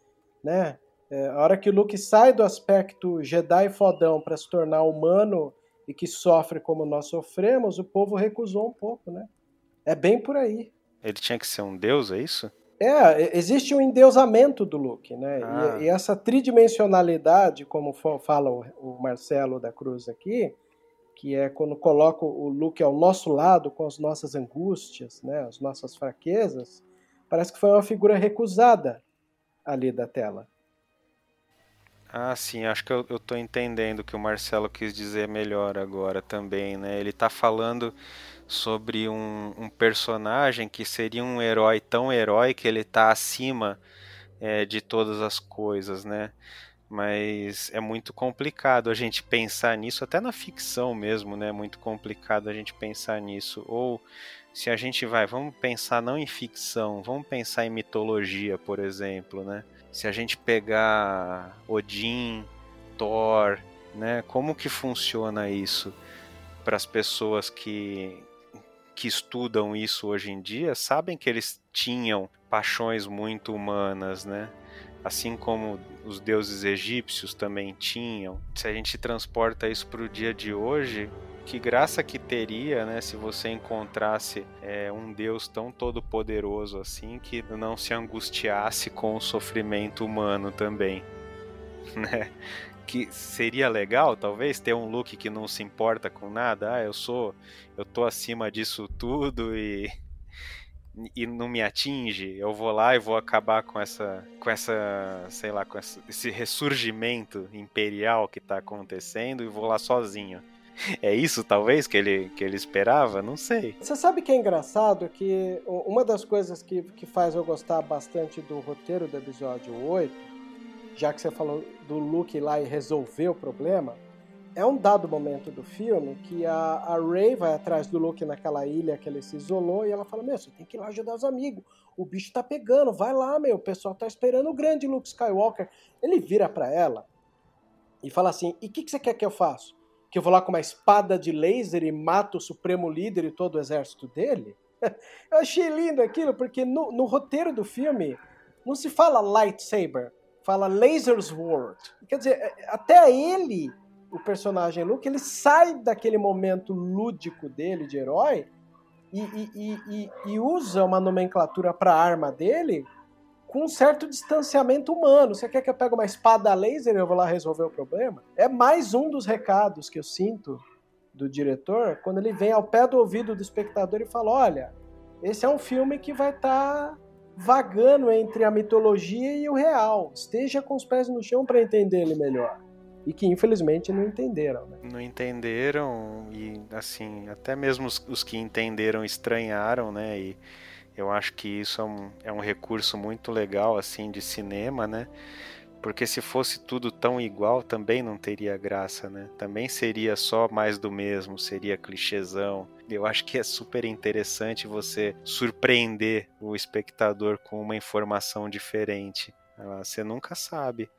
né? É, a hora que o Luke sai do aspecto Jedi fodão para se tornar humano e que sofre como nós sofremos, o povo recusou um pouco, né? É bem por aí. Ele tinha que ser um deus, é isso? É, existe um endeusamento do Luke, né? Ah. E, e, essa tridimensionalidade, como fala o, Marcelo da Cruz aqui, que é quando coloca o Luke ao nosso lado com as nossas angústias, né, as nossas fraquezas, parece que foi uma figura recusada ali da tela. Ah, sim, acho que eu, eu tô entendendo o que o Marcelo quis dizer melhor agora também, né? Ele tá falando sobre um, um, personagem que seria um herói tão herói que ele está acima é, de todas as coisas, né? Mas é muito complicado a gente pensar nisso, até na ficção mesmo, né? É muito complicado a gente pensar nisso. Ou se a gente vai, vamos pensar não em ficção, vamos pensar em mitologia, por exemplo, né? Se a gente pegar Odin, Thor, né? Como que funciona isso para as pessoas que, que estudam isso hoje em dia sabem que eles tinham paixões muito humanas, né? Assim como os deuses egípcios também tinham. Se a gente transporta isso para o dia de hoje, que graça que teria, né, se você encontrasse é, um Deus tão todo poderoso assim que não se angustiasse com o sofrimento humano também, né? que seria legal, talvez, ter um look que não se importa com nada. Ah, eu sou, eu tô acima disso tudo e e não me atinge, eu vou lá e vou acabar com essa, com essa, sei lá, com essa, esse ressurgimento imperial que está acontecendo e vou lá sozinho. É isso, talvez, que ele, que ele esperava? Não sei. Você sabe que é engraçado que uma das coisas que, que faz eu gostar bastante do roteiro do episódio 8, já que você falou do Luke lá e resolver o problema, é um dado momento do filme que a, a Ray vai atrás do Luke naquela ilha que ele se isolou e ela fala: Meu, você tem que ir lá ajudar os amigos. O bicho tá pegando, vai lá, meu. O pessoal tá esperando o grande Luke Skywalker. Ele vira para ela e fala assim: E o que, que você quer que eu faça? Que eu vou lá com uma espada de laser e mato o supremo líder e todo o exército dele? eu achei lindo aquilo, porque no, no roteiro do filme não se fala lightsaber, fala laser's world. Quer dizer, é, até ele o personagem Luke, ele sai daquele momento lúdico dele de herói e, e, e, e usa uma nomenclatura para a arma dele com um certo distanciamento humano. Você quer que eu pegue uma espada laser e eu vou lá resolver o problema? É mais um dos recados que eu sinto do diretor quando ele vem ao pé do ouvido do espectador e fala: olha, esse é um filme que vai estar tá vagando entre a mitologia e o real. Esteja com os pés no chão para entender ele melhor e que infelizmente não entenderam. Né? Não entenderam e assim até mesmo os, os, que entenderam estranharam, né? E eu acho que isso é um, é um recurso muito legal assim de cinema, né? Porque se fosse tudo tão igual, também não teria graça, né? Também seria só mais do mesmo, seria clichêzão. Eu acho que é super interessante você surpreender o espectador com uma informação diferente. Ah, você nunca sabe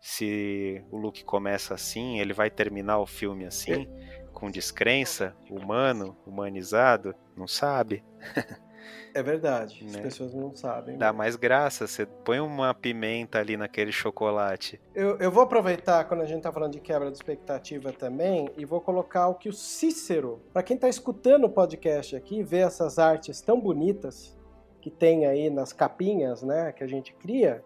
se o Luke começa assim, ele vai terminar o filme assim, com descrença, humano, humanizado, não sabe. É verdade, né? as pessoas não sabem. Dá mais graça, você põe uma pimenta ali naquele chocolate. Eu, eu vou aproveitar quando a gente tá falando de quebra de expectativa também e vou colocar o que o Cícero, para quem tá escutando o podcast aqui, vê essas artes tão bonitas que tem aí nas capinhas, né, que a gente cria,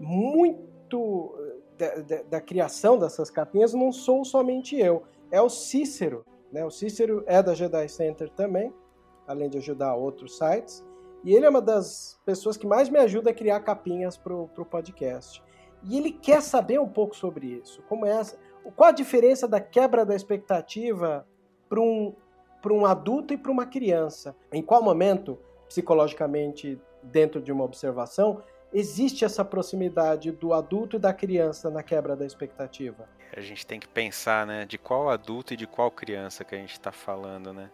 muito da, da, criação dessas capinhas não sou somente eu, é o Cícero. Né? O Cícero é da Jedi Center também, além de ajudar outros sites. E ele é uma das pessoas que mais me ajuda a criar capinhas para o podcast. E ele quer saber um pouco sobre isso. Como é essa, qual a diferença da quebra da expectativa para um, um adulto e para uma criança? Em qual momento, psicologicamente, dentro de uma observação, existe essa proximidade do adulto e da criança na quebra da expectativa? A gente tem que pensar, né, de qual adulto e de qual criança que a gente está falando, né?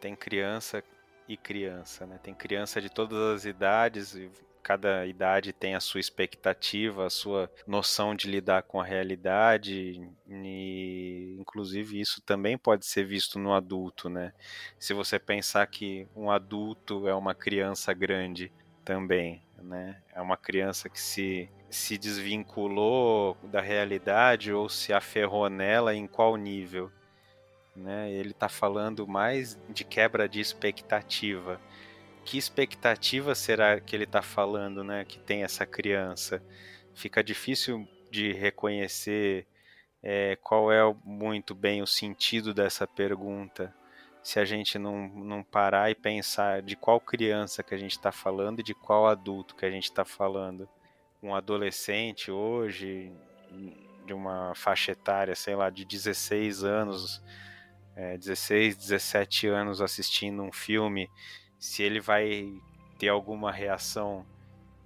Tem criança e criança, né? Tem criança de todas as idades e cada idade tem a sua expectativa, a sua noção de lidar com a realidade, e inclusive isso também pode ser visto no adulto, né? Se você pensar que um adulto é uma criança grande também, né? É uma criança que se, se desvinculou da realidade ou se aferrou nela em qual nível, né? Ele está falando mais de quebra de expectativa. Que expectativa será que ele está falando, né? Que tem essa criança? Fica difícil de reconhecer é, qual é muito bem o sentido dessa pergunta se a gente não, não parar e pensar de qual criança que a gente está falando e de qual adulto que a gente está falando. Um adolescente hoje, de uma faixa etária, sei lá, de 16 anos, é, 16, 17 anos assistindo um filme, se ele vai ter alguma reação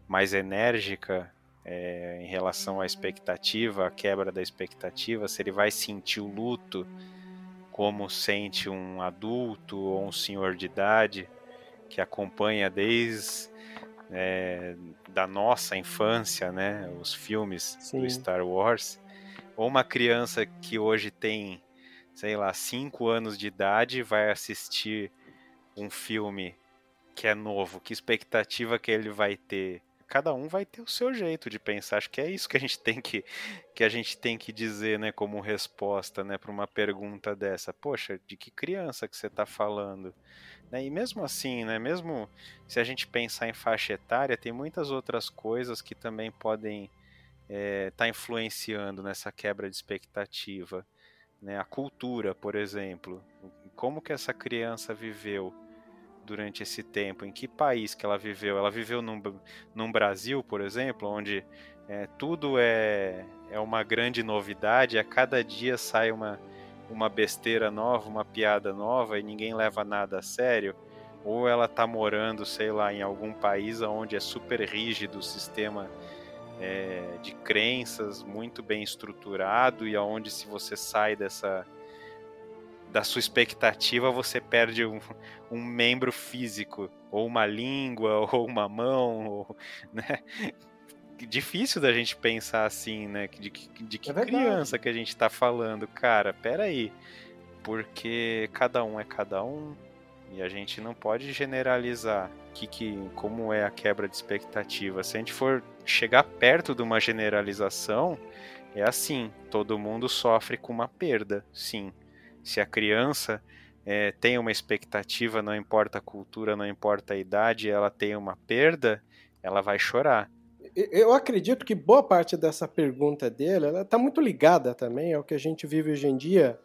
mais enérgica é, em relação à expectativa, à quebra da expectativa, se ele vai sentir o luto como sente um adulto ou um senhor de idade que acompanha desde é, da nossa infância, né, os filmes Sim. do Star Wars, ou uma criança que hoje tem, sei lá, cinco anos de idade vai assistir um filme que é novo, que expectativa que ele vai ter cada um vai ter o seu jeito de pensar. Acho que é isso que a gente tem que, que a gente tem que dizer, né, como resposta, né, para uma pergunta dessa. Poxa, de que criança que você está falando? Né? E mesmo assim, né, mesmo se a gente pensar em faixa etária, tem muitas outras coisas que também podem estar é, tá influenciando nessa quebra de expectativa. Né? A cultura, por exemplo, como que essa criança viveu? durante esse tempo? Em que país que ela viveu? Ela viveu num, num Brasil, por exemplo, onde é, tudo é, é uma grande novidade, a cada dia sai uma uma besteira nova, uma piada nova e ninguém leva nada a sério, ou ela tá morando, sei lá, em algum país onde é super rígido o sistema é, de crenças, muito bem estruturado e aonde se você sai dessa da sua expectativa você perde um, um membro físico ou uma língua ou uma mão, ou, né? difícil da gente pensar assim, né? De, de que é criança que a gente tá falando, cara, peraí. Porque cada um é cada um e a gente não pode generalizar que, que, como é a quebra de expectativa. Se a gente for chegar perto de uma generalização, é assim: todo mundo sofre com uma perda, sim. Se a criança é, tem uma expectativa, não importa a cultura, não importa a idade, ela tem uma perda, ela vai chorar eu acredito que boa parte dessa pergunta dele está muito ligada também ao que a gente vive hoje em dia,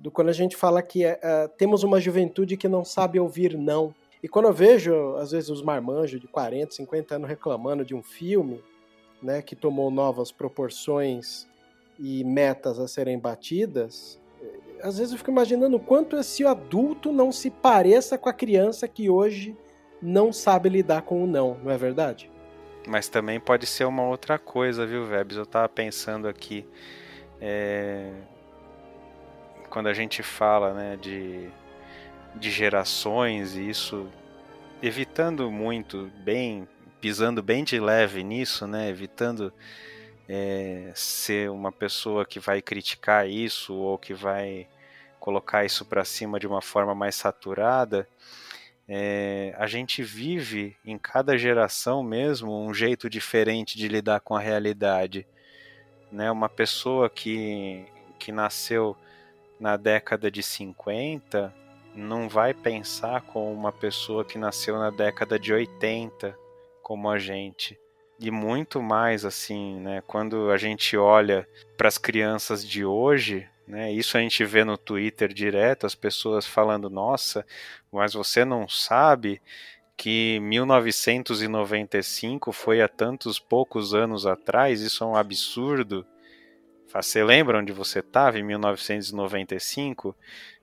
do quando a gente fala que é, temos uma juventude que não sabe ouvir não. E quando eu vejo, às vezes, os marmanjos de 40, 50 anos reclamando de um filme né, que tomou novas proporções e metas a serem batidas, às vezes eu fico imaginando o quanto esse adulto não se pareça com a criança que hoje não sabe lidar com o não, não é verdade? Mas também pode ser uma outra coisa, viu, Vebs? Eu tava pensando aqui. É... Quando a gente fala né, de, de gerações e isso evitando muito, bem, pisando bem de leve nisso, né? Evitando é, ser uma pessoa que vai criticar isso ou que vai colocar isso para cima de uma forma mais saturada é, a gente vive em cada geração mesmo um jeito diferente de lidar com a realidade. Né? Uma pessoa que, que nasceu na década de 50 não vai pensar como uma pessoa que nasceu na década de 80, como a gente. E muito mais assim, né? Quando a gente olha para as crianças de hoje, né? Isso a gente vê no Twitter direto, as pessoas falando: nossa, mas você não sabe que 1995 foi há tantos poucos anos atrás, isso é um absurdo. Você lembra onde você estava em 1995?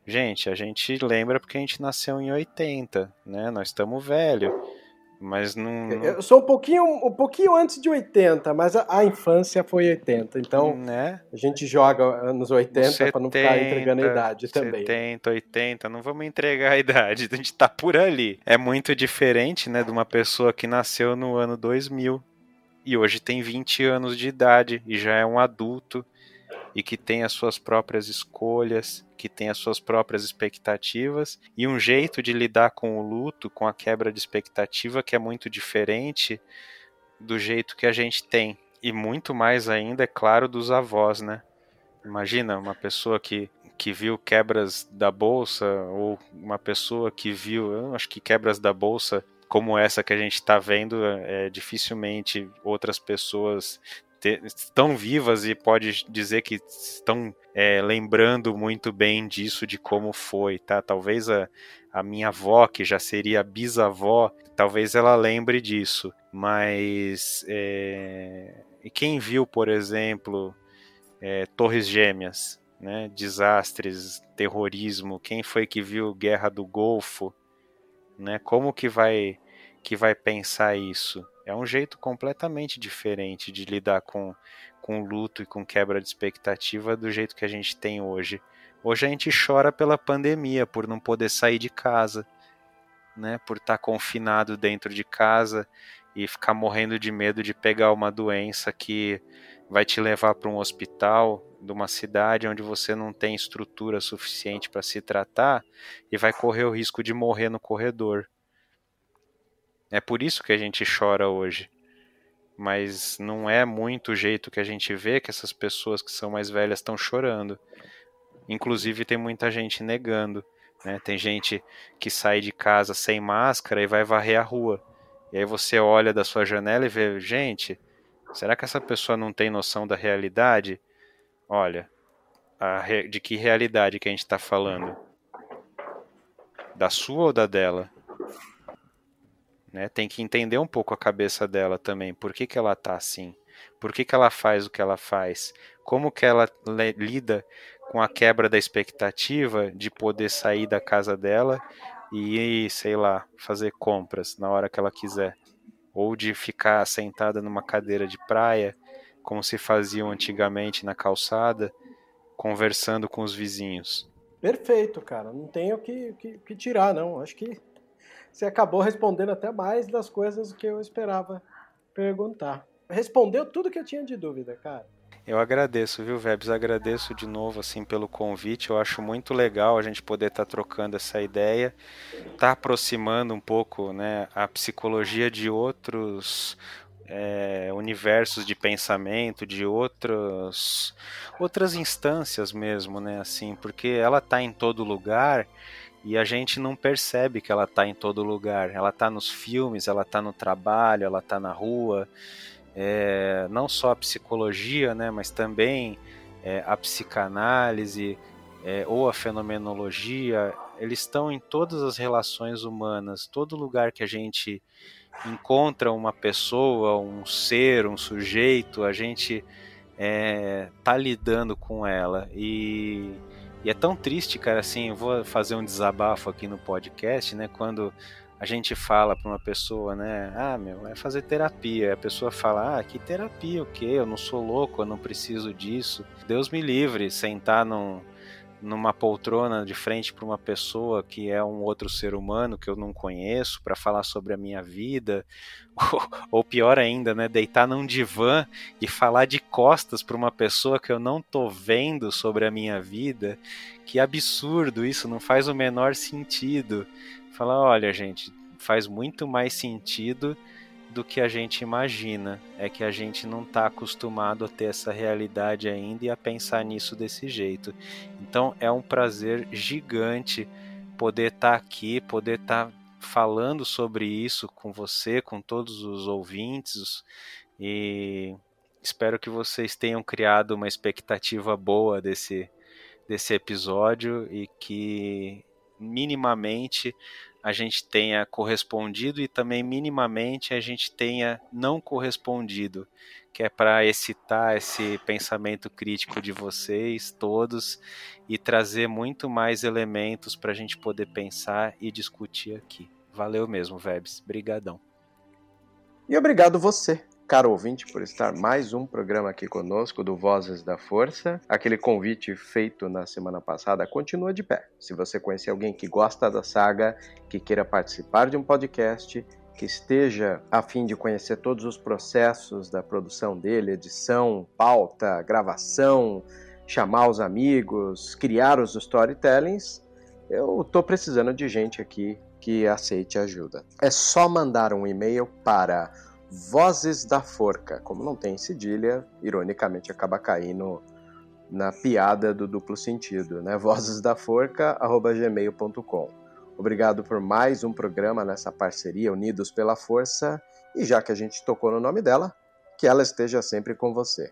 Gente, a gente lembra porque a gente nasceu em 80, né? Nós estamos velho. Mas não. Eu sou um pouquinho, um pouquinho antes de 80, mas a, a infância foi 80. Então né? a gente joga anos 80 para não ficar entregando a idade também. 70, 80, não vamos entregar a idade, a gente tá por ali. É muito diferente, né, de uma pessoa que nasceu no ano 2000 e hoje tem 20 anos de idade e já é um adulto e que tem as suas próprias escolhas, que tem as suas próprias expectativas e um jeito de lidar com o luto, com a quebra de expectativa que é muito diferente do jeito que a gente tem. E muito mais ainda, é claro, dos avós, né? Imagina uma pessoa que, que viu quebras da bolsa ou uma pessoa que viu, eu acho que quebras da bolsa como essa que a gente está vendo, é, dificilmente outras pessoas estão vivas e pode dizer que estão é, lembrando muito bem disso, de como foi, tá? Talvez a, a minha avó, que já seria bisavó, talvez ela lembre disso, mas é, quem viu, por exemplo, é, Torres Gêmeas, né? Desastres, terrorismo, quem foi que viu Guerra do Golfo, né? Como que vai que vai pensar isso? É um jeito completamente diferente de lidar com, com luto e com quebra de expectativa do jeito que a gente tem hoje. Hoje a gente chora pela pandemia, por não poder sair de casa, né? por estar confinado dentro de casa e ficar morrendo de medo de pegar uma doença que vai te levar para um hospital de uma cidade onde você não tem estrutura suficiente para se tratar e vai correr o risco de morrer no corredor. É por isso que a gente chora hoje. Mas não é muito o jeito que a gente vê que essas pessoas que são mais velhas estão chorando. Inclusive, tem muita gente negando. Né? Tem gente que sai de casa sem máscara e vai varrer a rua. E aí você olha da sua janela e vê, gente, será que essa pessoa não tem noção da realidade? Olha, re... de que realidade que a gente está falando? Da sua ou da dela? Né? Tem que entender um pouco a cabeça dela também. Por que, que ela tá assim? Por que, que ela faz o que ela faz? Como que ela lida com a quebra da expectativa de poder sair da casa dela e, sei lá, fazer compras na hora que ela quiser. Ou de ficar sentada numa cadeira de praia, como se faziam antigamente na calçada, conversando com os vizinhos. Perfeito, cara. Não tenho o que, que, que, tirar, não. Acho que você acabou respondendo até mais das coisas que eu esperava perguntar. Respondeu tudo que eu tinha de dúvida, cara. Eu agradeço, viu, Vebs? Agradeço de novo assim pelo convite. Eu acho muito legal a gente poder estar tá trocando essa ideia, tá aproximando um pouco, né, a psicologia de outros é, universos de pensamento, de outros, outras instâncias mesmo, né? Assim, porque ela está em todo lugar e a gente não percebe que ela está em todo lugar. Ela está nos filmes, ela está no trabalho, ela está na rua. É, não só a psicologia, né? Mas também é, a psicanálise é, ou a fenomenologia. Eles estão em todas as relações humanas, todo lugar que a gente encontra uma pessoa, um ser, um sujeito, a gente é, tá lidando com ela. E, e, é tão triste, cara, assim, eu vou fazer um desabafo aqui no podcast, né? Quando a gente fala para uma pessoa, né? Ah, meu, é fazer terapia. A pessoa fala, ah, que terapia, o quê? Eu não sou louco, eu não preciso disso. Deus me livre, sentar num numa poltrona de frente para uma pessoa que é um outro ser humano que eu não conheço para falar sobre a minha vida, ou, ou, pior ainda, né, deitar num divã e falar de costas para uma pessoa que eu não tô vendo sobre a minha vida. Que absurdo isso, não faz o menor sentido. Falar, olha, gente, faz muito mais sentido do que a gente imagina. É que a gente não está acostumado a ter essa realidade ainda e a pensar nisso desse jeito. Então é um prazer gigante poder estar tá aqui, poder estar tá falando sobre isso com você, com todos os ouvintes e espero que vocês tenham criado uma expectativa boa desse desse episódio e que minimamente a gente tenha correspondido e também minimamente a gente tenha não correspondido, que é para excitar esse pensamento crítico de vocês todos e trazer muito mais elementos para a gente poder pensar e discutir aqui. Valeu mesmo, Vebs. Brigadão. E obrigado você caro ouvinte, por estar mais um programa aqui conosco do Vozes da Força. Aquele convite feito na semana passada continua de pé. Se você conhecer alguém que gosta da saga, que queira participar de um podcast, que esteja a fim de conhecer todos os processos da produção dele, edição, pauta, gravação, chamar os amigos, criar os storytellings, eu estou precisando de gente aqui que aceite ajuda. É só mandar um e-mail para Vozes da Forca. Como não tem cedilha, ironicamente acaba caindo na piada do duplo sentido, né? Vozes da Forca@gmail.com. Obrigado por mais um programa nessa parceria Unidos pela Força e já que a gente tocou no nome dela, que ela esteja sempre com você.